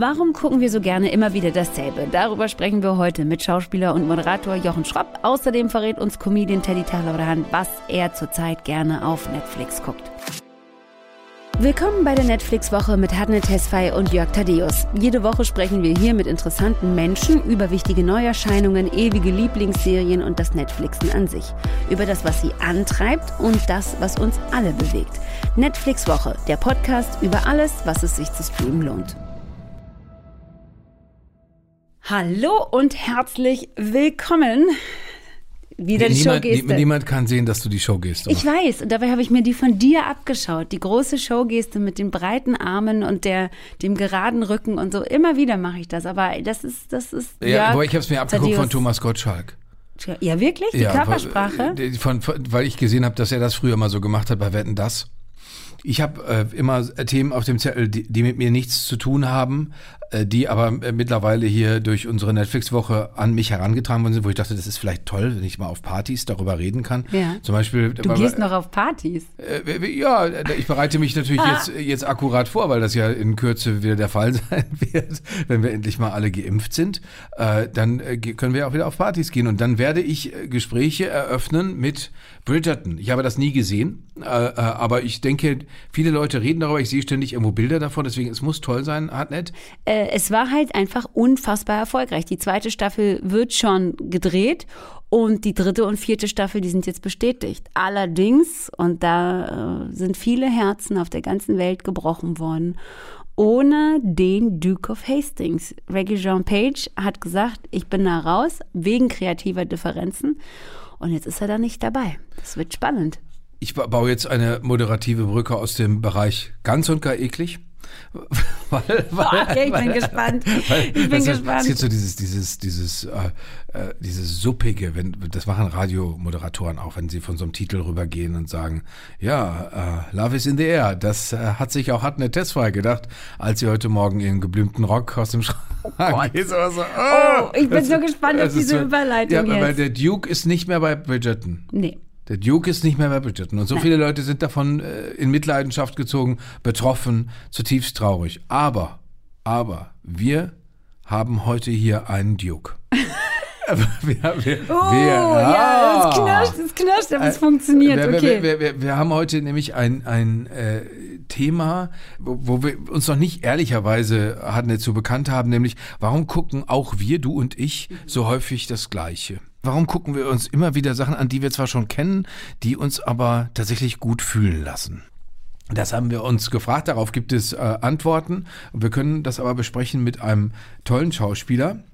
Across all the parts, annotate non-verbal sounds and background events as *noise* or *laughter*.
Warum gucken wir so gerne immer wieder dasselbe? Darüber sprechen wir heute mit Schauspieler und Moderator Jochen Schropp. Außerdem verrät uns Comedian Teddy Talaran, was er zurzeit gerne auf Netflix guckt. Willkommen bei der Netflix-Woche mit Hadne Tesfay und Jörg Tadeus. Jede Woche sprechen wir hier mit interessanten Menschen über wichtige Neuerscheinungen, ewige Lieblingsserien und das Netflixen an sich. Über das, was sie antreibt und das, was uns alle bewegt. Netflix-Woche, der Podcast über alles, was es sich zu streamen lohnt. Hallo und herzlich willkommen wieder die niemand, Showgeste. Niemand kann sehen, dass du die Showgeste Ich weiß, und dabei habe ich mir die von dir abgeschaut. Die große Showgeste mit den breiten Armen und der, dem geraden Rücken und so. Immer wieder mache ich das, aber das ist, das ist. Ja, aber ich habe es mir abgeguckt von Thomas Gottschalk. Ja, wirklich? Die ja, Körpersprache? Von, von, weil ich gesehen habe, dass er das früher mal so gemacht hat bei Wetten Das. Ich habe äh, immer Themen auf dem Zettel, die, die, mit mir nichts zu tun haben, äh, die aber äh, mittlerweile hier durch unsere Netflix-Woche an mich herangetragen worden sind, wo ich dachte, das ist vielleicht toll, wenn ich mal auf Partys darüber reden kann. Ja. Zum Beispiel. Du gehst noch auf Partys. Äh, ja, ich bereite mich natürlich ah. jetzt, *laughs* jetzt akkurat vor, weil das ja in Kürze wieder der Fall *laughs* sein wird, wenn wir endlich mal alle geimpft sind. Äh, dann äh, können wir auch wieder auf Partys gehen und dann werde ich Gespräche eröffnen mit Bridgerton. Ich habe das nie gesehen, aber ich denke, viele Leute reden darüber. Ich sehe ständig irgendwo Bilder davon, deswegen es muss toll sein, Hartnett. Äh, äh, es war halt einfach unfassbar erfolgreich. Die zweite Staffel wird schon gedreht und die dritte und vierte Staffel, die sind jetzt bestätigt. Allerdings, und da äh, sind viele Herzen auf der ganzen Welt gebrochen worden, ohne den Duke of Hastings. Reggie Jean Page hat gesagt, ich bin da raus wegen kreativer Differenzen. Und jetzt ist er da nicht dabei. Das wird spannend. Ich baue jetzt eine moderative Brücke aus dem Bereich ganz und gar eklig *laughs* weil, weil, okay, ich bin gespannt. Weil, ich bin gespannt. Es gibt so dieses, dieses, dieses, äh, äh, dieses suppige, wenn, das machen Radiomoderatoren auch, wenn sie von so einem Titel rübergehen und sagen, ja, äh, Love is in the air. Das äh, hat sich auch Hatne Tesfaye gedacht, als sie heute Morgen ihren geblümten Rock aus dem *laughs* Schrank oh geht. So, oh, oh, ich bin das, so gespannt auf diese so, Überleitung ja, jetzt. Weil der Duke ist nicht mehr bei Bridgerton. Nee. Der Duke ist nicht mehr Bridgerton. Und so viele Leute sind davon äh, in Mitleidenschaft gezogen, betroffen, zutiefst traurig. Aber, aber, wir haben heute hier einen Duke. *laughs* wir, wir, oh, wir, ja, es knirscht, es knirscht, aber es äh, funktioniert, okay. Wir, wir, haben heute nämlich ein, ein äh, Thema, wo, wo, wir uns noch nicht ehrlicherweise hatten dazu bekannt haben, nämlich warum gucken auch wir, du und ich, so häufig das Gleiche? Warum gucken wir uns immer wieder Sachen an, die wir zwar schon kennen, die uns aber tatsächlich gut fühlen lassen? Das haben wir uns gefragt, darauf gibt es äh, Antworten. Wir können das aber besprechen mit einem tollen Schauspieler,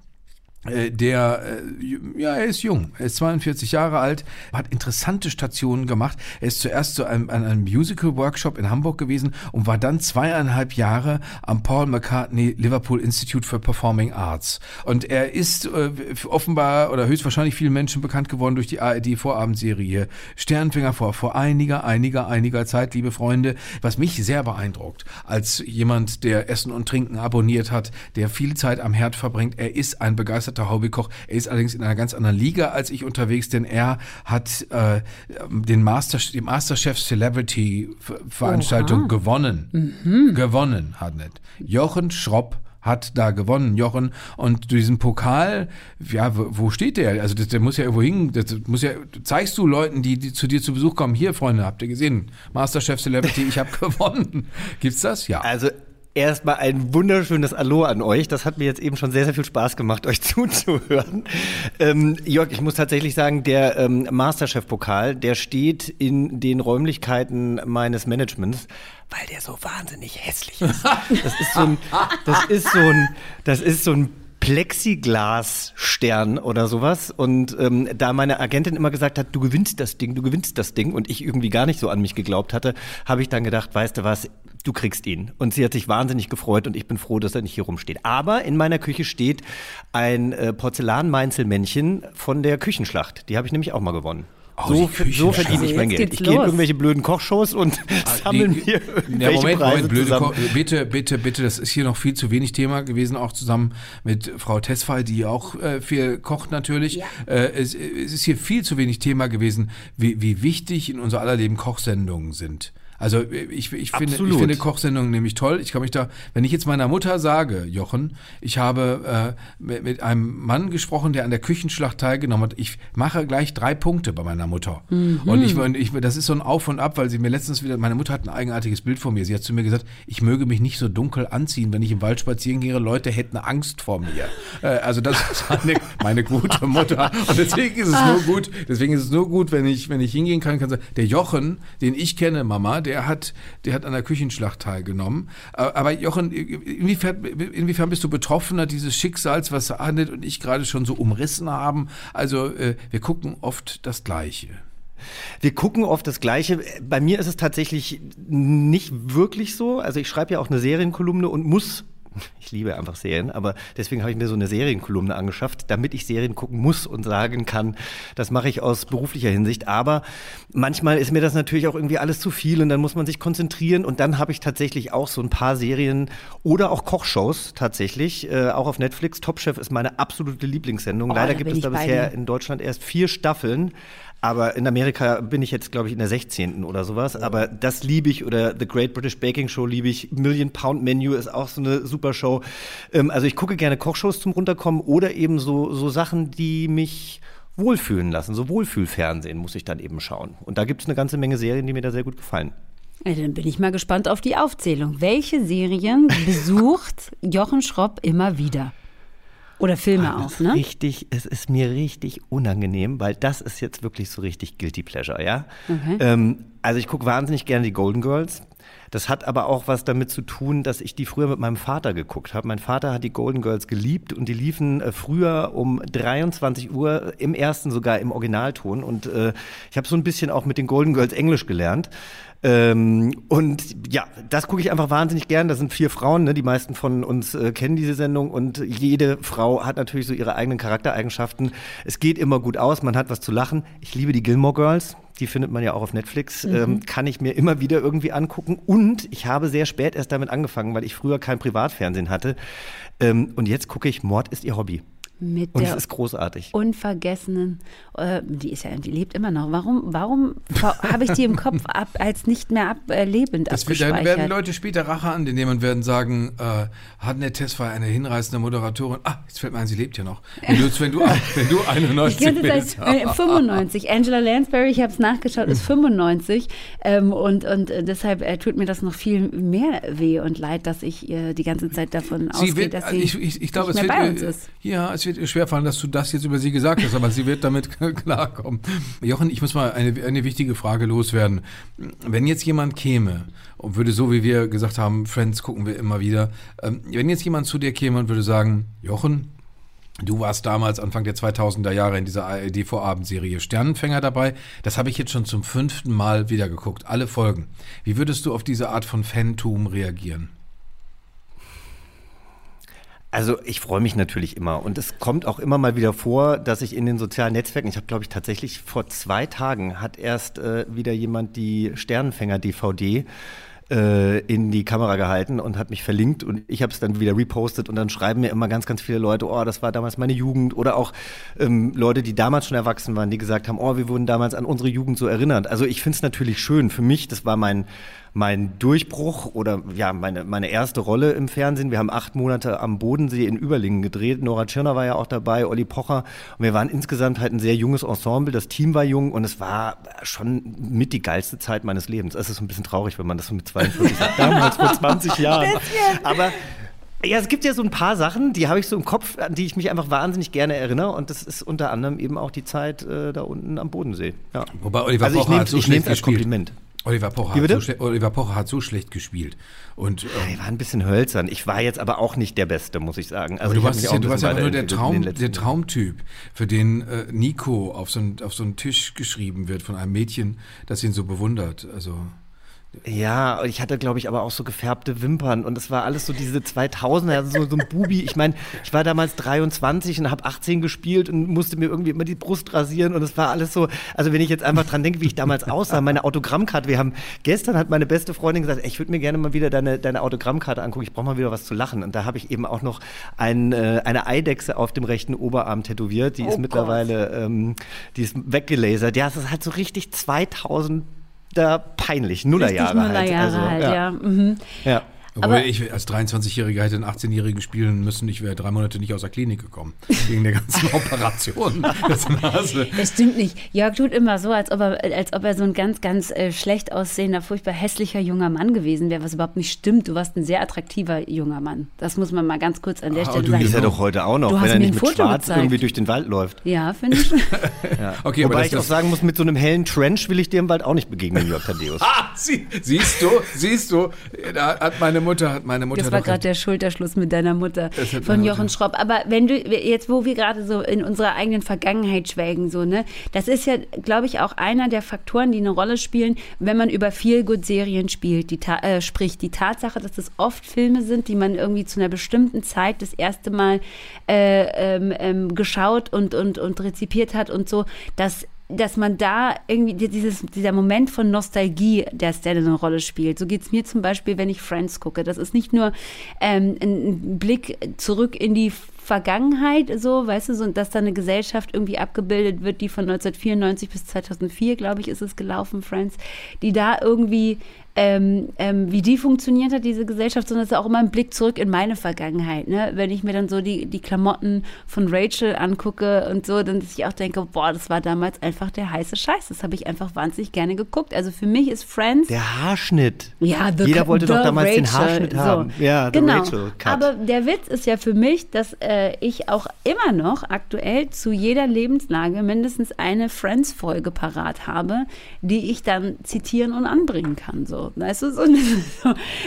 der, äh, ja, er ist jung, er ist 42 Jahre alt, hat interessante Stationen gemacht. Er ist zuerst zu einem, an einem Musical-Workshop in Hamburg gewesen und war dann zweieinhalb Jahre am Paul McCartney Liverpool Institute for Performing Arts. Und er ist äh, offenbar oder höchstwahrscheinlich vielen Menschen bekannt geworden durch die ARD-Vorabendserie Sternfinger vor, vor einiger, einiger, einiger Zeit, liebe Freunde, was mich sehr beeindruckt, als jemand, der Essen und Trinken abonniert hat, der viel Zeit am Herd verbringt. Er ist ein begeisterter begeisterter Hobbykoch. Er ist allerdings in einer ganz anderen Liga als ich unterwegs, denn er hat äh, den Master, die Masterchef Celebrity Veranstaltung Oha. gewonnen. Mhm. Gewonnen, hat nicht. Jochen Schropp hat da gewonnen, Jochen. Und diesen Pokal, ja, wo steht der? Also das, der muss ja irgendwo hin. Das muss ja, zeigst du Leuten, die, die zu dir zu Besuch kommen, hier, Freunde, habt ihr gesehen? Masterchef Celebrity, ich habe *laughs* gewonnen. Gibt's das? Ja. Also Erstmal ein wunderschönes Hallo an euch. Das hat mir jetzt eben schon sehr, sehr viel Spaß gemacht, *laughs* euch zuzuhören. Ähm, Jörg, ich muss tatsächlich sagen, der ähm, Masterchef-Pokal, der steht in den Räumlichkeiten meines Managements, weil der so wahnsinnig hässlich ist. Das ist so ein, das ist so ein, das ist so ein Plexiglas-Stern oder sowas. Und ähm, da meine Agentin immer gesagt hat, du gewinnst das Ding, du gewinnst das Ding, und ich irgendwie gar nicht so an mich geglaubt hatte, habe ich dann gedacht, weißt du was, du kriegst ihn. Und sie hat sich wahnsinnig gefreut und ich bin froh, dass er nicht hier rumsteht. Aber in meiner Küche steht ein äh, Porzellan-Meinzelmännchen von der Küchenschlacht. Die habe ich nämlich auch mal gewonnen. Oh, so, so verdiene ich mein Geld. Ich gehe in irgendwelche blöden Kochshows und ah, *laughs* sammeln mir ja, Moment, Preise Moment, blöde Ko bitte, bitte, bitte, das ist hier noch viel zu wenig Thema gewesen, auch zusammen mit Frau Tesfay, die auch äh, viel kocht natürlich. Ja. Äh, es, es, ist hier viel zu wenig Thema gewesen, wie, wie wichtig in unser aller Leben Kochsendungen sind. Also ich, ich, finde, ich finde Kochsendungen nämlich toll. Ich kann mich da, wenn ich jetzt meiner Mutter sage, Jochen, ich habe äh, mit, mit, einem Mann gesprochen, der an der Küchenschlacht teilgenommen hat. Ich mache gleich drei Punkte bei meiner Mutter. Mhm. Und ich, ich, das ist so ein Auf und Ab, weil sie mir letztens wieder, meine Mutter hat ein eigenartiges Bild von mir. Sie hat zu mir gesagt, ich möge mich nicht so dunkel anziehen, wenn ich im Wald spazieren gehe. Leute hätten Angst vor mir. Äh, also das ist meine, meine gute Mutter. Und deswegen ist es nur gut, deswegen ist es nur gut, wenn ich, wenn ich hingehen kann, kann sagen, der Jochen, den ich kenne, Mama, der hat, der hat an der Küchenschlacht teilgenommen. Aber Jochen, inwiefern, inwiefern bist du betroffener dieses Schicksals, was Annette und ich gerade schon so umrissen haben? Also äh, wir gucken oft das Gleiche. Wir gucken oft das Gleiche. Bei mir ist es tatsächlich nicht wirklich so. Also ich schreibe ja auch eine Serienkolumne und muss *laughs* ich liebe einfach Serien, aber deswegen habe ich mir so eine Serienkolumne angeschafft, damit ich Serien gucken muss und sagen kann, das mache ich aus beruflicher Hinsicht. Aber manchmal ist mir das natürlich auch irgendwie alles zu viel und dann muss man sich konzentrieren und dann habe ich tatsächlich auch so ein paar Serien oder auch Kochshows tatsächlich, äh, auch auf Netflix. Top Chef ist meine absolute Lieblingssendung. Oh, Leider gibt es da bisher in Deutschland erst vier Staffeln. Aber in Amerika bin ich jetzt, glaube ich, in der 16. oder sowas. Aber das liebe ich. Oder The Great British Baking Show liebe ich. Million Pound Menu ist auch so eine super Show. Ähm, also ich gucke gerne Kochshows zum Runterkommen oder eben so, so Sachen, die mich wohlfühlen lassen. So Wohlfühlfernsehen muss ich dann eben schauen. Und da gibt es eine ganze Menge Serien, die mir da sehr gut gefallen. Ja, dann bin ich mal gespannt auf die Aufzählung. Welche Serien besucht *laughs* Jochen Schropp immer wieder? Oder Filme Ach, auch, ne? Richtig, es ist mir richtig unangenehm, weil das ist jetzt wirklich so richtig Guilty Pleasure, ja? Okay. Ähm, also ich gucke wahnsinnig gerne die Golden Girls. Das hat aber auch was damit zu tun, dass ich die früher mit meinem Vater geguckt habe. Mein Vater hat die Golden Girls geliebt und die liefen äh, früher um 23 Uhr im ersten sogar im Originalton. Und äh, ich habe so ein bisschen auch mit den Golden Girls Englisch gelernt. Ähm, und ja, das gucke ich einfach wahnsinnig gern. Das sind vier Frauen, ne? die meisten von uns äh, kennen diese Sendung und jede Frau hat natürlich so ihre eigenen Charaktereigenschaften. Es geht immer gut aus, man hat was zu lachen. Ich liebe die Gilmore Girls. Die findet man ja auch auf Netflix. Mhm. Ähm, kann ich mir immer wieder irgendwie angucken. Und ich habe sehr spät erst damit angefangen, weil ich früher kein Privatfernsehen hatte. Ähm, und jetzt gucke ich Mord ist ihr Hobby mit und der ist großartig. unvergessenen, äh, die ist ja, die lebt immer noch. Warum, warum *laughs* habe ich die im Kopf ab, als nicht mehr ablebend das wird, Dann werden Leute später Rache an, denn jemand werden sagen, äh, Hadne Tess war eine hinreißende Moderatorin. Ah, jetzt fällt mir ein, sie lebt ja noch. *laughs* Wenn du, wenn du, wenn du 91 ich bist. *laughs* Seit, 95. Angela Lansbury, ich habe es nachgeschaut, ist 95 ähm, und, und äh, deshalb äh, tut mir das noch viel mehr weh und leid, dass ich äh, die ganze Zeit davon sie ausgehe, wird, dass sie ich, ich, ich glaube, nicht mehr bei uns ist. Ja, es wird schwerfallen, dass du das jetzt über sie gesagt hast, aber sie wird damit *laughs* klarkommen. Jochen, ich muss mal eine, eine wichtige Frage loswerden. Wenn jetzt jemand käme und würde so, wie wir gesagt haben, Friends gucken wir immer wieder, ähm, wenn jetzt jemand zu dir käme und würde sagen, Jochen, Du warst damals Anfang der 2000er Jahre in dieser ARD-Vorabendserie Sternenfänger dabei. Das habe ich jetzt schon zum fünften Mal wieder geguckt, alle Folgen. Wie würdest du auf diese Art von Fantum reagieren? Also ich freue mich natürlich immer und es kommt auch immer mal wieder vor, dass ich in den sozialen Netzwerken, ich habe glaube ich tatsächlich vor zwei Tagen hat erst äh, wieder jemand die Sternenfänger-DVD äh, in die Kamera gehalten und hat mich verlinkt und ich habe es dann wieder repostet und dann schreiben mir immer ganz, ganz viele Leute, oh, das war damals meine Jugend oder auch ähm, Leute, die damals schon erwachsen waren, die gesagt haben, oh, wir wurden damals an unsere Jugend so erinnert. Also ich finde es natürlich schön. Für mich, das war mein mein Durchbruch oder ja, meine, meine erste Rolle im Fernsehen. Wir haben acht Monate am Bodensee in Überlingen gedreht. Nora Tschirner war ja auch dabei, Olli Pocher. Und wir waren insgesamt halt ein sehr junges Ensemble. Das Team war jung und es war schon mit die geilste Zeit meines Lebens. Es ist so ein bisschen traurig, wenn man das so mit 42 *laughs* sagt. Damals vor 20 Jahren. Aber ja, es gibt ja so ein paar Sachen, die habe ich so im Kopf, an die ich mich einfach wahnsinnig gerne erinnere. Und das ist unter anderem eben auch die Zeit äh, da unten am Bodensee. Ja. Wobei Oliver also ich nehme so es als Kompliment. Oliver Pocher, hat so Oliver Pocher hat so schlecht gespielt. Und, ähm, ich war ein bisschen hölzern. Ich war jetzt aber auch nicht der Beste, muss ich sagen. Also du warst, ja, du warst ja nur der, Traum, der Traumtyp, für den äh, Nico auf so, einen, auf so einen Tisch geschrieben wird von einem Mädchen, das ihn so bewundert. Also ja, ich hatte, glaube ich, aber auch so gefärbte Wimpern. Und es war alles so diese 2000er, also so, so ein Bubi. Ich meine, ich war damals 23 und habe 18 gespielt und musste mir irgendwie immer die Brust rasieren. Und es war alles so, also wenn ich jetzt einfach dran denke, wie ich damals aussah, meine Autogrammkarte, wir haben, gestern hat meine beste Freundin gesagt, ey, ich würde mir gerne mal wieder deine, deine Autogrammkarte angucken, ich brauche mal wieder was zu lachen. Und da habe ich eben auch noch ein, äh, eine Eidechse auf dem rechten Oberarm tätowiert, die oh ist mittlerweile, ähm, die ist weggelasert. Ja, es ist halt so richtig 2000 da peinlich. Nullerjahre, Nullerjahre halt. halt ja. ja. Mhm. ja. Obwohl aber ich als 23-Jähriger hätte einen 18-Jährigen spielen müssen. Ich wäre drei Monate nicht aus der Klinik gekommen. Wegen der ganzen *laughs* Operation. Das, das stimmt nicht. Jörg tut immer so, als ob er, als ob er so ein ganz, ganz äh, schlecht aussehender, furchtbar hässlicher junger Mann gewesen wäre, was überhaupt nicht stimmt. Du warst ein sehr attraktiver junger Mann. Das muss man mal ganz kurz an der ah, Stelle du sagen. Du bist ja doch heute auch noch, wenn er nicht mit Foto Schwarz gezeigt. irgendwie durch den Wald läuft. Ja, finde ich. *laughs* ja. okay, Wobei ich auch sagen muss, mit so einem hellen Trench will ich dir im Wald auch nicht begegnen, Jörg Tadeus. *laughs* ah, sie, siehst du, siehst du, da hat meine Mutter, hat meine Mutter das war gerade der Schulterschluss mit deiner Mutter von Jochen Schropp. Aber wenn du jetzt, wo wir gerade so in unserer eigenen Vergangenheit schwelgen, so, ne, das ist ja, glaube ich, auch einer der Faktoren, die eine Rolle spielen, wenn man über viel good Serien spielt, die äh, spricht. Die Tatsache, dass es oft Filme sind, die man irgendwie zu einer bestimmten Zeit das erste Mal äh, ähm, ähm, geschaut und, und, und rezipiert hat und so, dass dass man da irgendwie dieses, dieser Moment von Nostalgie, der Stelle eine Rolle spielt. So geht es mir zum Beispiel, wenn ich Friends gucke. Das ist nicht nur ähm, ein Blick zurück in die Vergangenheit, so, weißt du, so, dass da eine Gesellschaft irgendwie abgebildet wird, die von 1994 bis 2004, glaube ich, ist es gelaufen, Friends, die da irgendwie ähm, ähm, wie die funktioniert hat, diese Gesellschaft, sondern es ist auch immer ein Blick zurück in meine Vergangenheit. Ne? Wenn ich mir dann so die, die Klamotten von Rachel angucke und so, dann dass ich auch denke, boah, das war damals einfach der heiße Scheiß. Das habe ich einfach wahnsinnig gerne geguckt. Also für mich ist Friends. Der Haarschnitt. Ja, the, Jeder wollte doch damals Rachel. den Haarschnitt haben. So. Ja, genau. Aber der Witz ist ja für mich, dass äh, ich auch immer noch aktuell zu jeder Lebenslage mindestens eine Friends-Folge parat habe, die ich dann zitieren und anbringen kann. So. Weißt du, *laughs* so,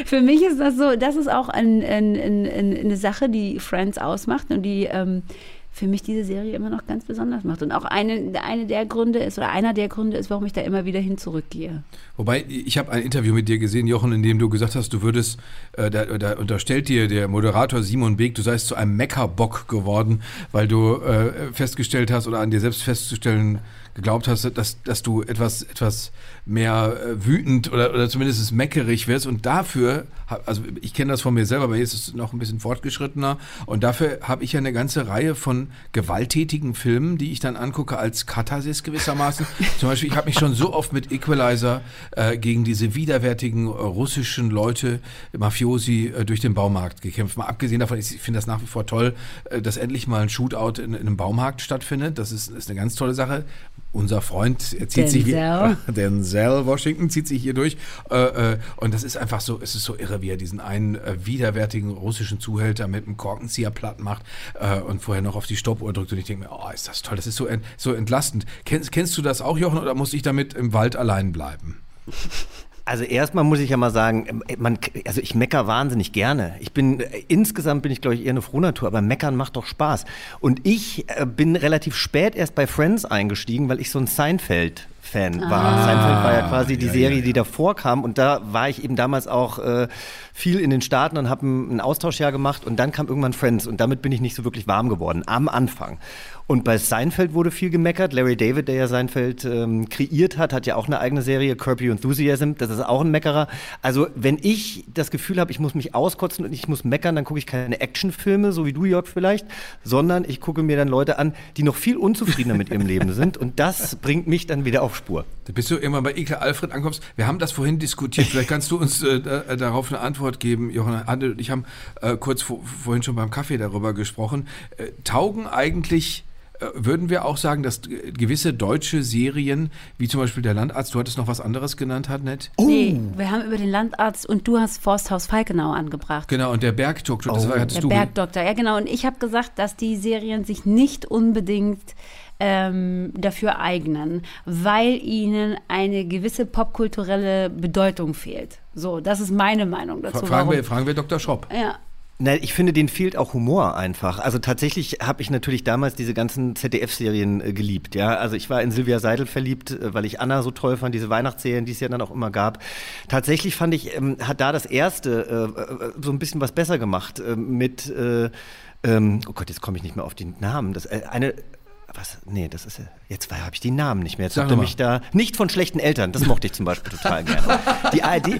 für mich ist das so, das ist auch ein, ein, ein, eine Sache, die Friends ausmacht und die ähm, für mich diese Serie immer noch ganz besonders macht. Und auch eine, eine der Gründe ist, oder einer der Gründe ist, warum ich da immer wieder hin zurückgehe. Wobei, ich habe ein Interview mit dir gesehen, Jochen, in dem du gesagt hast, du würdest, äh, da, da, unterstellt dir der Moderator Simon Beek, du seist zu einem Meckerbock geworden, weil du äh, festgestellt hast oder an dir selbst festzustellen geglaubt hast, dass, dass du etwas, etwas mehr äh, wütend oder, oder zumindest meckerig wirst. Und dafür, also ich kenne das von mir selber, aber jetzt ist es noch ein bisschen fortgeschrittener. Und dafür habe ich ja eine ganze Reihe von gewalttätigen Filmen, die ich dann angucke als Katharsis gewissermaßen. *laughs* Zum Beispiel, ich habe mich schon so oft mit Equalizer äh, gegen diese widerwärtigen äh, russischen Leute, Mafiosi, äh, durch den Baumarkt gekämpft. Mal abgesehen davon, ich finde das nach wie vor toll, äh, dass endlich mal ein Shootout in, in einem Baumarkt stattfindet. Das ist, ist eine ganz tolle Sache unser Freund, zieht Denzel. sich hier, *laughs* Denzel Washington zieht sich hier durch äh, äh, und das ist einfach so, es ist so irre, wie er diesen einen äh, widerwärtigen russischen Zuhälter mit einem Korkenzieher platt macht und vorher noch auf die Stoppuhr drückt und ich denke mir, oh, ist das toll, das ist so, ent, so entlastend. Kennst, kennst du das auch, Jochen, oder muss ich damit im Wald allein bleiben? *laughs* Also erstmal muss ich ja mal sagen, ähm, man, also ich mecker wahnsinnig gerne. Ich bin äh, insgesamt bin ich glaube ich eher eine Frohnatur, aber meckern macht doch Spaß. Und ich äh, bin relativ spät erst bei Friends eingestiegen, weil ich so ein Seinfeld Fan war. Ah. Seinfeld war ja quasi die Serie, ja, ja. die davor kam und da war ich eben damals auch äh, viel in den Staaten und habe ein, ein Austauschjahr gemacht und dann kam irgendwann Friends und damit bin ich nicht so wirklich warm geworden am Anfang. Und bei Seinfeld wurde viel gemeckert. Larry David, der ja Seinfeld ähm, kreiert hat, hat ja auch eine eigene Serie, Your Enthusiasm. Das ist auch ein Meckerer. Also wenn ich das Gefühl habe, ich muss mich auskotzen und ich muss meckern, dann gucke ich keine Actionfilme, so wie du, Jörg, vielleicht, sondern ich gucke mir dann Leute an, die noch viel unzufriedener mit ihrem Leben sind. Und das bringt mich dann wieder auf Spur. Da bist du irgendwann bei Ekel Alfred ankommst. Wir haben das vorhin diskutiert. Vielleicht kannst du uns äh, äh darauf eine Antwort geben. Johanna Anne und ich haben äh, kurz vor, vorhin schon beim Kaffee darüber gesprochen. Äh, taugen eigentlich würden wir auch sagen, dass gewisse deutsche Serien, wie zum Beispiel der Landarzt, du hattest noch was anderes genannt, hat nicht? Oh. Nee, wir haben über den Landarzt und du hast Forsthaus Falkenau angebracht. Genau, und der Bergdoktor, das oh. war, hattest der du. Der Bergdoktor, ja genau. Und ich habe gesagt, dass die Serien sich nicht unbedingt ähm, dafür eignen, weil ihnen eine gewisse popkulturelle Bedeutung fehlt. So, das ist meine Meinung dazu. Fragen, wir, fragen wir Dr. Schopp. Ja. Na, ich finde, denen fehlt auch Humor einfach. Also tatsächlich habe ich natürlich damals diese ganzen ZDF-Serien äh, geliebt. Ja, also ich war in Silvia Seidel verliebt, äh, weil ich Anna so toll fand, diese Weihnachtsserien, die es ja dann auch immer gab. Tatsächlich fand ich, ähm, hat da das erste äh, äh so ein bisschen was besser gemacht äh, mit. Äh, ähm, oh Gott, jetzt komme ich nicht mehr auf den Namen. Das, eine was? Nee, das ist jetzt habe ich die Namen nicht mehr. Jetzt habt ihr mich da nicht von schlechten Eltern. Das mochte ich zum Beispiel total gerne. Die ARD, *laughs* *laughs*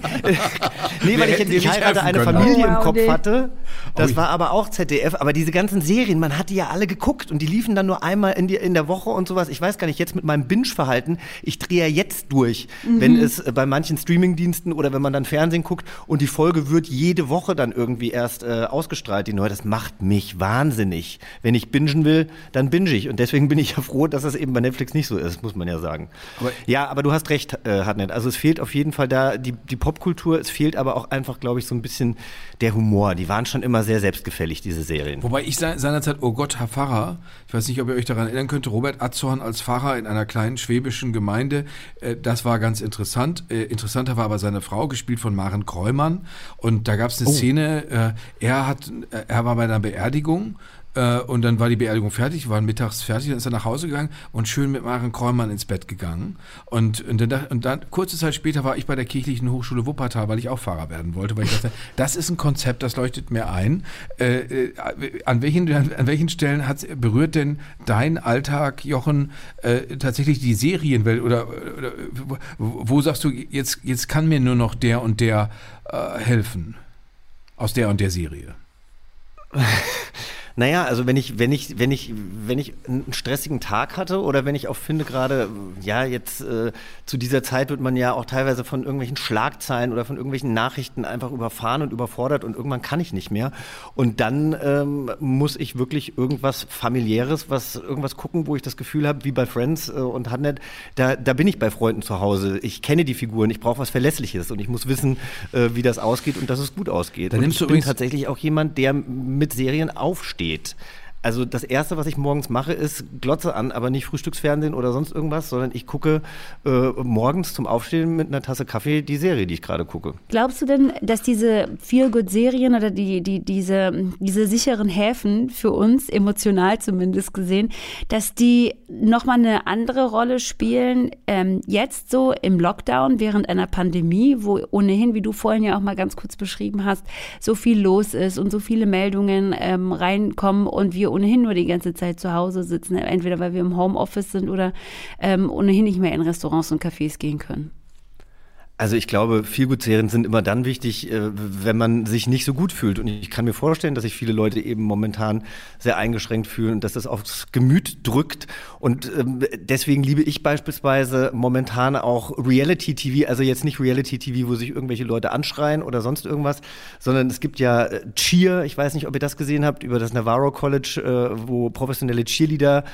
nee, weil ich jetzt ich heirate eine können. Familie oh, wow, im Kopf nee. hatte. Das oh, war aber auch ZDF. Aber diese ganzen Serien, man hat die ja alle geguckt und die liefen dann nur einmal in, die, in der Woche und sowas. Ich weiß gar nicht, jetzt mit meinem Binge-Verhalten, ich drehe ja jetzt durch, mhm. wenn es bei manchen Streaming-Diensten oder wenn man dann Fernsehen guckt und die Folge wird jede Woche dann irgendwie erst äh, ausgestrahlt, die neue. Das macht mich wahnsinnig. Wenn ich bingen will, dann binge ich. Und deswegen bin ich ja froh, dass das eben bei Netflix nicht so ist, muss man ja sagen. Aber ja, aber du hast recht, äh, Hartnett. Also es fehlt auf jeden Fall da die, die Popkultur, es fehlt aber auch einfach, glaube ich, so ein bisschen der Humor. Die waren schon immer sehr selbstgefällig, diese Serien. Wobei ich seinerzeit, oh Gott, Herr Pfarrer, ich weiß nicht, ob ihr euch daran erinnern könnt, Robert Atzorn als Pfarrer in einer kleinen schwäbischen Gemeinde, äh, das war ganz interessant. Äh, interessanter war aber seine Frau, gespielt von Maren Kräumann. Und da gab es eine oh. Szene, äh, er, hat, er war bei einer Beerdigung und dann war die Beerdigung fertig, waren mittags fertig, dann ist er nach Hause gegangen und schön mit Maren Kräumann ins Bett gegangen. Und, und, dann, und dann, kurze Zeit später war ich bei der Kirchlichen Hochschule Wuppertal, weil ich auch Fahrer werden wollte, weil ich dachte, *laughs* das ist ein Konzept, das leuchtet mir ein. Äh, äh, an, welchen, an, welchen Stellen hat, berührt denn dein Alltag, Jochen, äh, tatsächlich die Serienwelt? Oder, oder wo, wo, sagst du, jetzt, jetzt kann mir nur noch der und der äh, helfen? Aus der und der Serie. *laughs* Naja, also wenn ich, wenn ich, wenn ich, wenn ich einen stressigen Tag hatte oder wenn ich auch finde gerade, ja, jetzt äh, zu dieser Zeit wird man ja auch teilweise von irgendwelchen Schlagzeilen oder von irgendwelchen Nachrichten einfach überfahren und überfordert und irgendwann kann ich nicht mehr. Und dann ähm, muss ich wirklich irgendwas familiäres, was irgendwas gucken, wo ich das Gefühl habe, wie bei Friends äh, und Handnet, da, da bin ich bei Freunden zu Hause. Ich kenne die Figuren, ich brauche was Verlässliches und ich muss wissen, äh, wie das ausgeht und dass es gut ausgeht. Dann und nimmst ich bin tatsächlich auch jemand, der mit Serien aufsteht geht. Also das Erste, was ich morgens mache, ist Glotze an, aber nicht Frühstücksfernsehen oder sonst irgendwas, sondern ich gucke äh, morgens zum Aufstehen mit einer Tasse Kaffee die Serie, die ich gerade gucke. Glaubst du denn, dass diese Feel-Good-Serien oder die, die, diese, diese sicheren Häfen für uns, emotional zumindest gesehen, dass die nochmal eine andere Rolle spielen, ähm, jetzt so im Lockdown während einer Pandemie, wo ohnehin, wie du vorhin ja auch mal ganz kurz beschrieben hast, so viel los ist und so viele Meldungen ähm, reinkommen und wir ohnehin nur die ganze Zeit zu Hause sitzen, entweder weil wir im Homeoffice sind oder ähm, ohnehin nicht mehr in Restaurants und Cafés gehen können. Also ich glaube, Feelgood-Serien sind immer dann wichtig, äh, wenn man sich nicht so gut fühlt. Und ich kann mir vorstellen, dass sich viele Leute eben momentan sehr eingeschränkt fühlen und dass das aufs Gemüt drückt. Und ähm, deswegen liebe ich beispielsweise momentan auch Reality-TV, also jetzt nicht Reality-TV, wo sich irgendwelche Leute anschreien oder sonst irgendwas, sondern es gibt ja äh, Cheer, ich weiß nicht, ob ihr das gesehen habt, über das Navarro College, äh, wo professionelle Cheerleader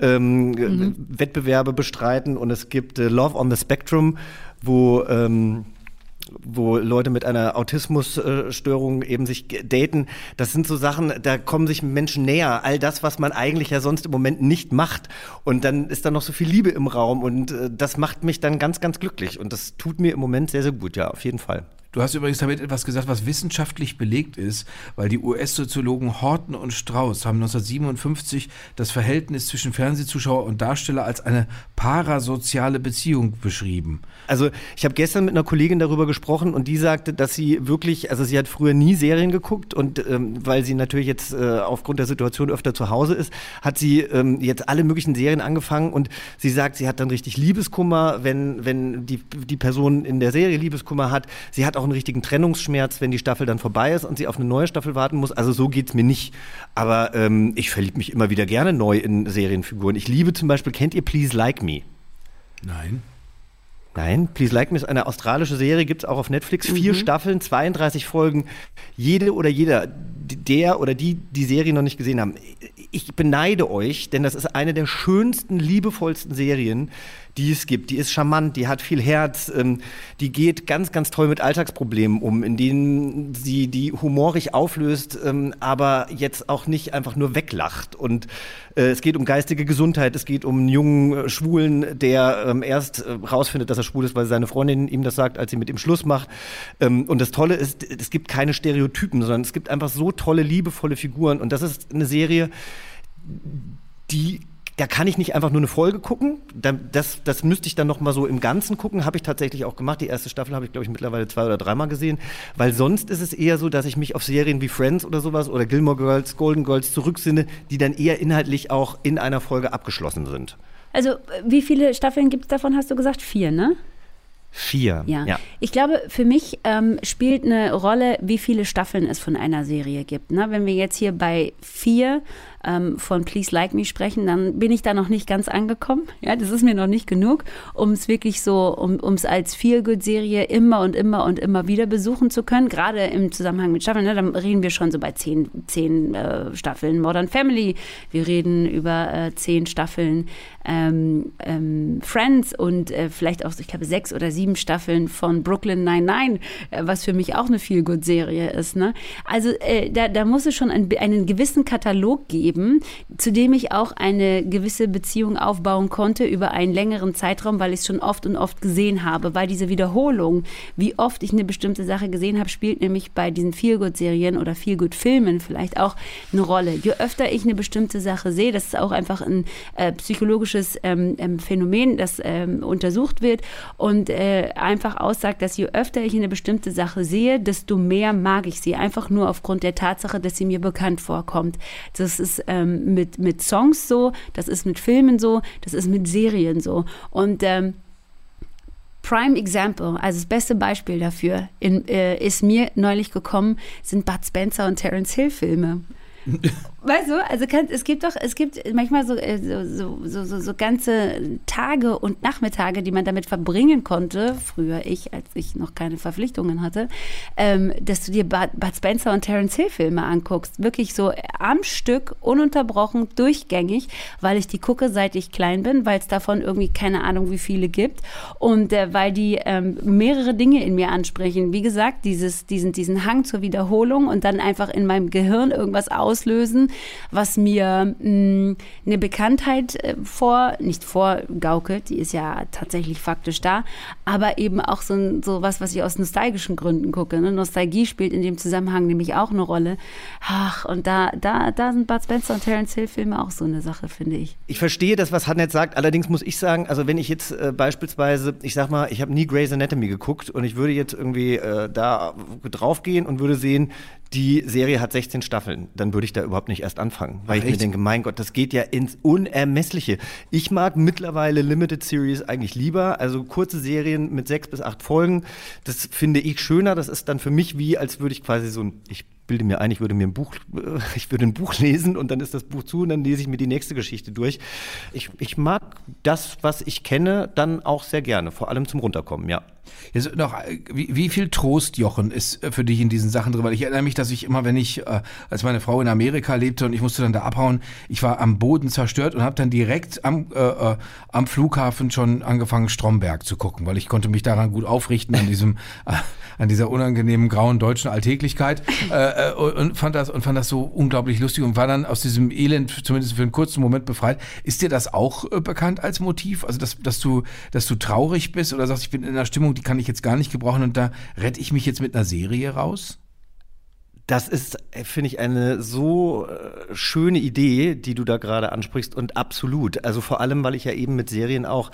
ähm, mhm. Wettbewerbe bestreiten und es gibt Love on the Spectrum, wo ähm, wo Leute mit einer Autismusstörung eben sich daten. Das sind so Sachen, da kommen sich Menschen näher. All das, was man eigentlich ja sonst im Moment nicht macht. Und dann ist da noch so viel Liebe im Raum und äh, das macht mich dann ganz, ganz glücklich. Und das tut mir im Moment sehr, sehr gut, ja, auf jeden Fall. Du hast übrigens damit etwas gesagt, was wissenschaftlich belegt ist, weil die US-Soziologen Horton und Strauss haben 1957 das Verhältnis zwischen Fernsehzuschauer und Darsteller als eine parasoziale Beziehung beschrieben. Also ich habe gestern mit einer Kollegin darüber gesprochen und die sagte, dass sie wirklich, also sie hat früher nie Serien geguckt und ähm, weil sie natürlich jetzt äh, aufgrund der Situation öfter zu Hause ist, hat sie ähm, jetzt alle möglichen Serien angefangen und sie sagt, sie hat dann richtig Liebeskummer, wenn, wenn die, die Person in der Serie Liebeskummer hat. Sie hat auch einen richtigen Trennungsschmerz, wenn die Staffel dann vorbei ist und sie auf eine neue Staffel warten muss. Also so geht es mir nicht. Aber ähm, ich verliebe mich immer wieder gerne neu in Serienfiguren. Ich liebe zum Beispiel, kennt ihr Please Like Me? Nein. Nein, Please Like Me ist eine australische Serie, gibt es auch auf Netflix. Vier mhm. Staffeln, 32 Folgen. Jede oder jeder, der oder die die Serie noch nicht gesehen haben, ich beneide euch, denn das ist eine der schönsten, liebevollsten Serien, die es gibt. Die ist charmant, die hat viel Herz, ähm, die geht ganz, ganz toll mit Alltagsproblemen um, in denen sie die humorig auflöst, ähm, aber jetzt auch nicht einfach nur weglacht. Und äh, es geht um geistige Gesundheit, es geht um einen jungen äh, Schwulen, der ähm, erst äh, rausfindet, dass er schwul ist, weil seine Freundin ihm das sagt, als sie mit ihm Schluss macht. Ähm, und das Tolle ist, es gibt keine Stereotypen, sondern es gibt einfach so tolle, liebevolle Figuren. Und das ist eine Serie, die da kann ich nicht einfach nur eine Folge gucken. Das, das müsste ich dann noch mal so im Ganzen gucken. Habe ich tatsächlich auch gemacht. Die erste Staffel habe ich, glaube ich, mittlerweile zwei oder dreimal gesehen. Weil sonst ist es eher so, dass ich mich auf Serien wie Friends oder sowas oder Gilmore Girls, Golden Girls zurücksinne, die dann eher inhaltlich auch in einer Folge abgeschlossen sind. Also wie viele Staffeln gibt es davon, hast du gesagt? Vier, ne? Vier. Ja. ja. Ich glaube, für mich ähm, spielt eine Rolle, wie viele Staffeln es von einer Serie gibt. Ne? Wenn wir jetzt hier bei vier ähm, von Please Like Me sprechen, dann bin ich da noch nicht ganz angekommen. Ja, das ist mir noch nicht genug, um es wirklich so, um es als Feel-Good-Serie immer und immer und immer wieder besuchen zu können. Gerade im Zusammenhang mit Staffeln, ne, dann reden wir schon so bei zehn, zehn äh, Staffeln Modern Family. Wir reden über äh, zehn Staffeln ähm, ähm, Friends und äh, vielleicht auch, ich glaube, sechs oder sieben Staffeln von Brooklyn Nine-Nine, äh, was für mich auch eine Feel-Good-Serie ist. Ne? Also äh, da, da muss es schon ein, einen gewissen Katalog geben geben, zu dem ich auch eine gewisse Beziehung aufbauen konnte über einen längeren Zeitraum, weil ich es schon oft und oft gesehen habe. Weil diese Wiederholung, wie oft ich eine bestimmte Sache gesehen habe, spielt nämlich bei diesen Feelgood-Serien oder Feelgood-Filmen vielleicht auch eine Rolle. Je öfter ich eine bestimmte Sache sehe, das ist auch einfach ein äh, psychologisches ähm, ähm Phänomen, das ähm, untersucht wird und äh, einfach aussagt, dass je öfter ich eine bestimmte Sache sehe, desto mehr mag ich sie. Einfach nur aufgrund der Tatsache, dass sie mir bekannt vorkommt. Das ist ähm, mit, mit Songs so, das ist mit Filmen so, das ist mit Serien so. Und ähm, Prime Example, also das beste Beispiel dafür, in, äh, ist mir neulich gekommen, sind Bud Spencer und Terence Hill Filme. *laughs* Weißt du, also kann, es gibt doch, es gibt manchmal äh, so, so, so, so, ganze Tage und Nachmittage, die man damit verbringen konnte, früher ich, als ich noch keine Verpflichtungen hatte, ähm, dass du dir Bud, Bud Spencer und Terence Hill Filme anguckst. Wirklich so am Stück, ununterbrochen, durchgängig, weil ich die gucke, seit ich klein bin, weil es davon irgendwie keine Ahnung wie viele gibt und äh, weil die ähm, mehrere Dinge in mir ansprechen. Wie gesagt, dieses, diesen, diesen Hang zur Wiederholung und dann einfach in meinem Gehirn irgendwas auslösen, was mir mh, mm, eine Bekanntheit äh, vor, nicht vorgaukelt, die ist ja tatsächlich faktisch da, aber eben auch so, so was, was ich aus nostalgischen Gründen gucke. Ne? Nostalgie spielt in dem Zusammenhang nämlich auch eine Rolle. Ach, und da, da, da sind Bud Spencer und Terence Hill Filme auch so eine Sache, finde ich. Ich verstehe das, was Hannet sagt. Allerdings muss ich sagen, also wenn ich jetzt äh, beispielsweise, ich sag mal, ich habe nie Grey's Anatomy geguckt und ich würde jetzt irgendwie äh, da draufgehen und würde sehen, die Serie hat 16 Staffeln, dann würde ich da überhaupt nicht erst anfangen, weil Ach, ich echt? mir denke, mein Gott, das geht ja ins Unermessliche. Ich mag mittlerweile Limited Series eigentlich lieber, also kurze Serien mit sechs bis acht Folgen. Das finde ich schöner. Das ist dann für mich wie, als würde ich quasi so ein, ich bilde mir ein, ich würde mir ein Buch, *laughs* ich würde ein Buch lesen und dann ist das Buch zu und dann lese ich mir die nächste Geschichte durch. Ich, ich mag das, was ich kenne, dann auch sehr gerne, vor allem zum Runterkommen, ja. Jetzt noch, wie, wie, viel Trost, Jochen, ist für dich in diesen Sachen drin? Weil ich erinnere mich, dass ich immer, wenn ich, äh, als meine Frau in Amerika lebte und ich musste dann da abhauen, ich war am Boden zerstört und habe dann direkt am, äh, äh, am Flughafen schon angefangen, Stromberg zu gucken, weil ich konnte mich daran gut aufrichten an diesem, *laughs* äh, an dieser unangenehmen grauen deutschen Alltäglichkeit. Äh, äh, und fand das und fand das so unglaublich lustig und war dann aus diesem Elend zumindest für einen kurzen Moment befreit. Ist dir das auch äh, bekannt als Motiv? Also dass, dass du dass du traurig bist oder sagst, ich bin in einer Stimmung, die kann ich jetzt gar nicht gebrauchen und da rette ich mich jetzt mit einer Serie raus? Das ist, äh, finde ich, eine so äh, schöne Idee, die du da gerade ansprichst und absolut. Also vor allem, weil ich ja eben mit Serien auch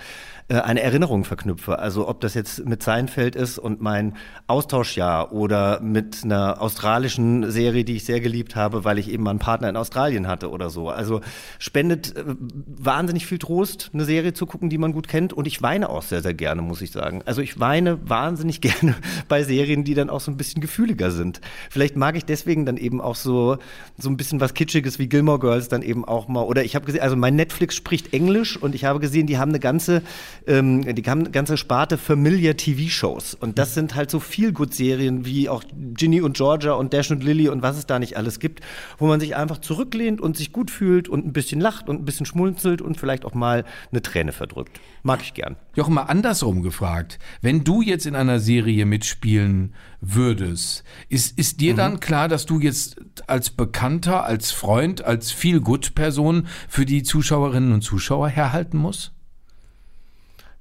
äh, eine Erinnerung verknüpfe. Also ob das jetzt mit Seinfeld ist und mein Austauschjahr oder mit einer australischen Serie, die ich sehr geliebt habe, weil ich eben mal einen Partner in Australien hatte oder so. Also spendet äh, wahnsinnig viel Trost, eine Serie zu gucken, die man gut kennt. Und ich weine auch sehr, sehr gerne, muss ich sagen. Also ich weine wahnsinnig *laughs* gerne bei Serien, die dann auch so ein bisschen gefühliger sind. Vielleicht mag ich deswegen dann eben auch so, so ein bisschen was Kitschiges wie Gilmore Girls dann eben auch mal. Oder ich habe gesehen, also mein Netflix spricht Englisch und ich habe gesehen, die haben eine ganze ähm, die ganze Sparte Familiar TV-Shows. Und das sind halt so viel gut Serien wie auch Ginny und Georgia und Dash und Lily und was es da nicht alles gibt, wo man sich einfach zurücklehnt und sich gut fühlt und ein bisschen lacht und ein bisschen schmunzelt und vielleicht auch mal eine Träne verdrückt. Mag ich gern. Jochen, mal andersrum gefragt. Wenn du jetzt in einer Serie mitspielen würdest, ist, ist dir mhm. dann klar, dass du jetzt als Bekannter, als Freund, als Feel-Good-Person für die Zuschauerinnen und Zuschauer herhalten musst?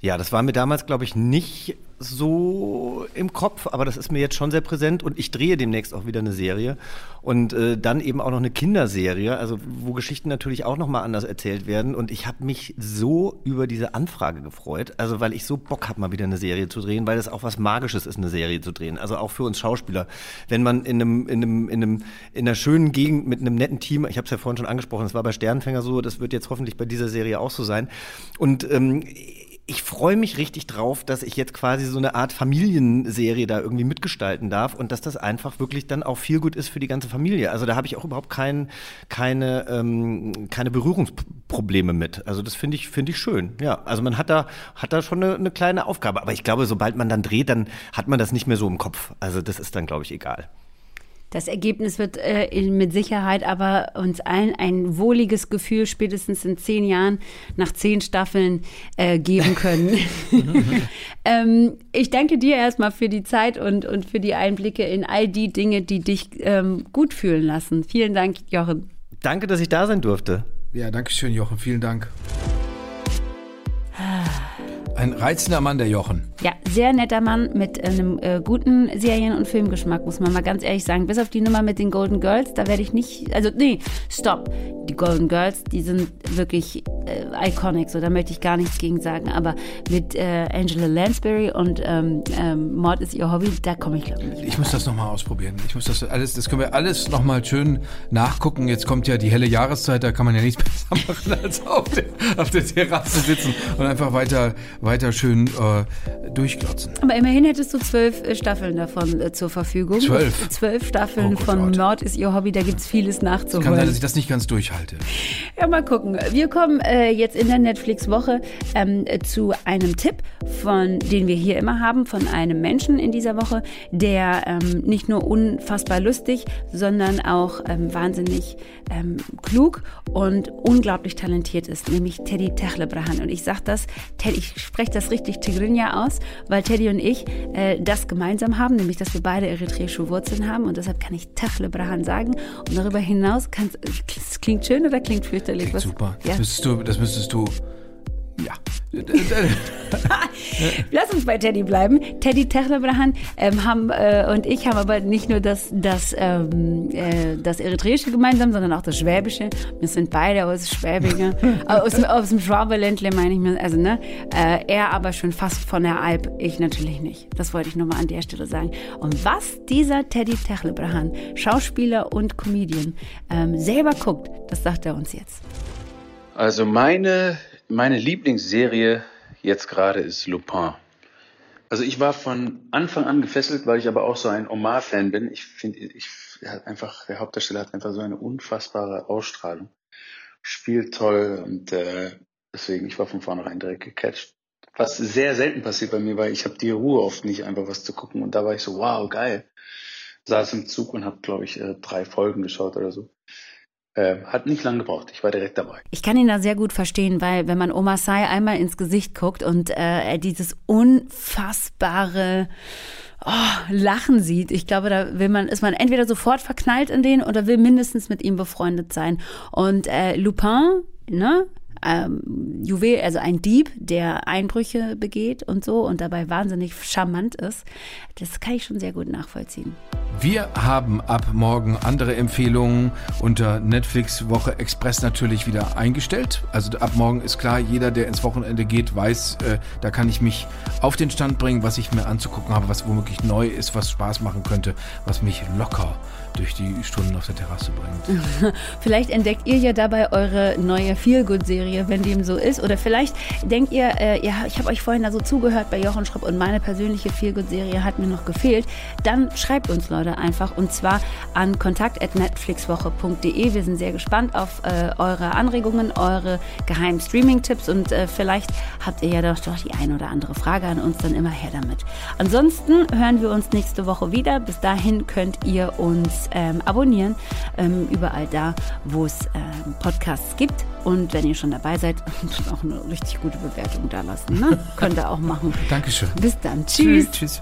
Ja, das war mir damals, glaube ich, nicht so im Kopf, aber das ist mir jetzt schon sehr präsent und ich drehe demnächst auch wieder eine Serie und äh, dann eben auch noch eine Kinderserie, also wo Geschichten natürlich auch noch mal anders erzählt werden und ich habe mich so über diese Anfrage gefreut, also weil ich so Bock habe mal wieder eine Serie zu drehen, weil es auch was magisches ist eine Serie zu drehen, also auch für uns Schauspieler, wenn man in einem in einem in einem in einer schönen Gegend mit einem netten Team, ich habe es ja vorhin schon angesprochen, es war bei Sternfänger so, das wird jetzt hoffentlich bei dieser Serie auch so sein und ähm, ich freue mich richtig drauf, dass ich jetzt quasi so eine Art Familienserie da irgendwie mitgestalten darf und dass das einfach wirklich dann auch viel gut ist für die ganze Familie. Also da habe ich auch überhaupt kein, keine, ähm, keine Berührungsprobleme mit. Also das finde ich, finde ich schön. Ja, also man hat da, hat da schon eine, eine kleine Aufgabe. Aber ich glaube, sobald man dann dreht, dann hat man das nicht mehr so im Kopf. Also das ist dann, glaube ich, egal. Das Ergebnis wird äh, mit Sicherheit aber uns allen ein wohliges Gefühl spätestens in zehn Jahren nach zehn Staffeln äh, geben können. *laughs* *laughs* ähm, ich danke dir erstmal für die Zeit und, und für die Einblicke in all die Dinge, die dich ähm, gut fühlen lassen. Vielen Dank, Jochen. Danke, dass ich da sein durfte. Ja, danke schön, Jochen. Vielen Dank. *sighs* Ein reizender Mann, der Jochen. Ja, sehr netter Mann mit einem äh, guten Serien- und Filmgeschmack, muss man mal ganz ehrlich sagen. Bis auf die Nummer mit den Golden Girls, da werde ich nicht, also nee, stopp. Die Golden Girls, die sind wirklich äh, iconic, so da möchte ich gar nichts gegen sagen. Aber mit äh, Angela Lansbury und ähm, ähm, Mord ist ihr Hobby, da komme ich glaube ich nicht. Ich muss das nochmal ausprobieren. Ich muss das alles, das können wir alles nochmal schön nachgucken. Jetzt kommt ja die helle Jahreszeit, da kann man ja nichts *laughs* besser machen, als auf der, auf der Terrasse sitzen und einfach weiter, weiter schön äh, durchglotzen. Aber immerhin hättest du zwölf äh, Staffeln davon äh, zur Verfügung. Zwölf? Zwölf Staffeln oh von Mord ist ihr Hobby, da gibt es vieles nachzuholen. Kann sein, dass ich das nicht ganz durchhalte. Ja, mal gucken. Wir kommen äh, jetzt in der Netflix-Woche ähm, zu einem Tipp, von den wir hier immer haben, von einem Menschen in dieser Woche, der ähm, nicht nur unfassbar lustig, sondern auch ähm, wahnsinnig ähm, klug und unglaublich talentiert ist, nämlich Teddy Techlebrahan. Und ich sage das, Teddy, ich spreche das richtig Tigrinya aus, weil Teddy und ich äh, das gemeinsam haben, nämlich dass wir beide eritreische Wurzeln haben und deshalb kann ich Tachle Brahan sagen. Und darüber hinaus kann es klingt schön oder klingt fürchterlich? Klingt Was? super. Ja. Das, müsstest du, das müsstest du ja. *laughs* Lass uns bei Teddy bleiben. Teddy Techlebrahan ähm, haben, äh, und ich haben aber nicht nur das, das, ähm, äh, das Eritreische gemeinsam, sondern auch das Schwäbische. Wir sind beide aus Schwäbingen, aus, *laughs* aus dem Schwaberländle meine ich mir. Also, ne? Äh, er aber schon fast von der Alp, ich natürlich nicht. Das wollte ich nur mal an der Stelle sagen. Und was dieser Teddy Techlebrahan, Schauspieler und Comedian, ähm, selber guckt, das sagt er uns jetzt. Also meine meine Lieblingsserie jetzt gerade ist Lupin. Also ich war von Anfang an gefesselt, weil ich aber auch so ein Omar-Fan bin. Ich finde, ich, er hat einfach, der Hauptdarsteller hat einfach so eine unfassbare Ausstrahlung. Spielt toll und äh, deswegen, ich war von vornherein direkt gecatcht. Was sehr selten passiert bei mir, weil ich habe die Ruhe oft nicht, einfach was zu gucken. Und da war ich so, wow, geil. Saß im Zug und habe, glaube ich, äh, drei Folgen geschaut oder so. Äh, hat nicht lange gebraucht. Ich war direkt dabei. Ich kann ihn da sehr gut verstehen, weil wenn man Oma Sai einmal ins Gesicht guckt und äh, dieses unfassbare oh, Lachen sieht, ich glaube, da will man, ist man entweder sofort verknallt in den oder will mindestens mit ihm befreundet sein. Und äh, Lupin, ne? Ähm, Juwel, also ein Dieb, der Einbrüche begeht und so und dabei wahnsinnig charmant ist. Das kann ich schon sehr gut nachvollziehen. Wir haben ab morgen andere Empfehlungen unter Netflix Woche Express natürlich wieder eingestellt. Also ab morgen ist klar, jeder, der ins Wochenende geht, weiß, äh, da kann ich mich auf den Stand bringen, was ich mir anzugucken habe, was womöglich neu ist, was Spaß machen könnte, was mich locker durch die Stunden auf der Terrasse bringt. *laughs* vielleicht entdeckt ihr ja dabei eure neue Feelgood-Serie, wenn dem so ist. Oder vielleicht denkt ihr, äh, ja, ich habe euch vorhin da so zugehört bei Jochen Schropp und meine persönliche Feelgood-Serie hat mir noch gefehlt. Dann schreibt uns Leute einfach und zwar an kontakt.netflixwoche.de. Wir sind sehr gespannt auf äh, eure Anregungen, eure geheimen Streaming-Tipps und äh, vielleicht habt ihr ja doch, doch die eine oder andere Frage an uns, dann immer her damit. Ansonsten hören wir uns nächste Woche wieder. Bis dahin könnt ihr uns ähm, abonnieren, ähm, überall da, wo es ähm, Podcasts gibt. Und wenn ihr schon dabei seid, *laughs* auch eine richtig gute Bewertung da lassen. Ne? Könnt ihr auch machen. Dankeschön. Bis dann. Tschüss. Tschüss. Tschüss.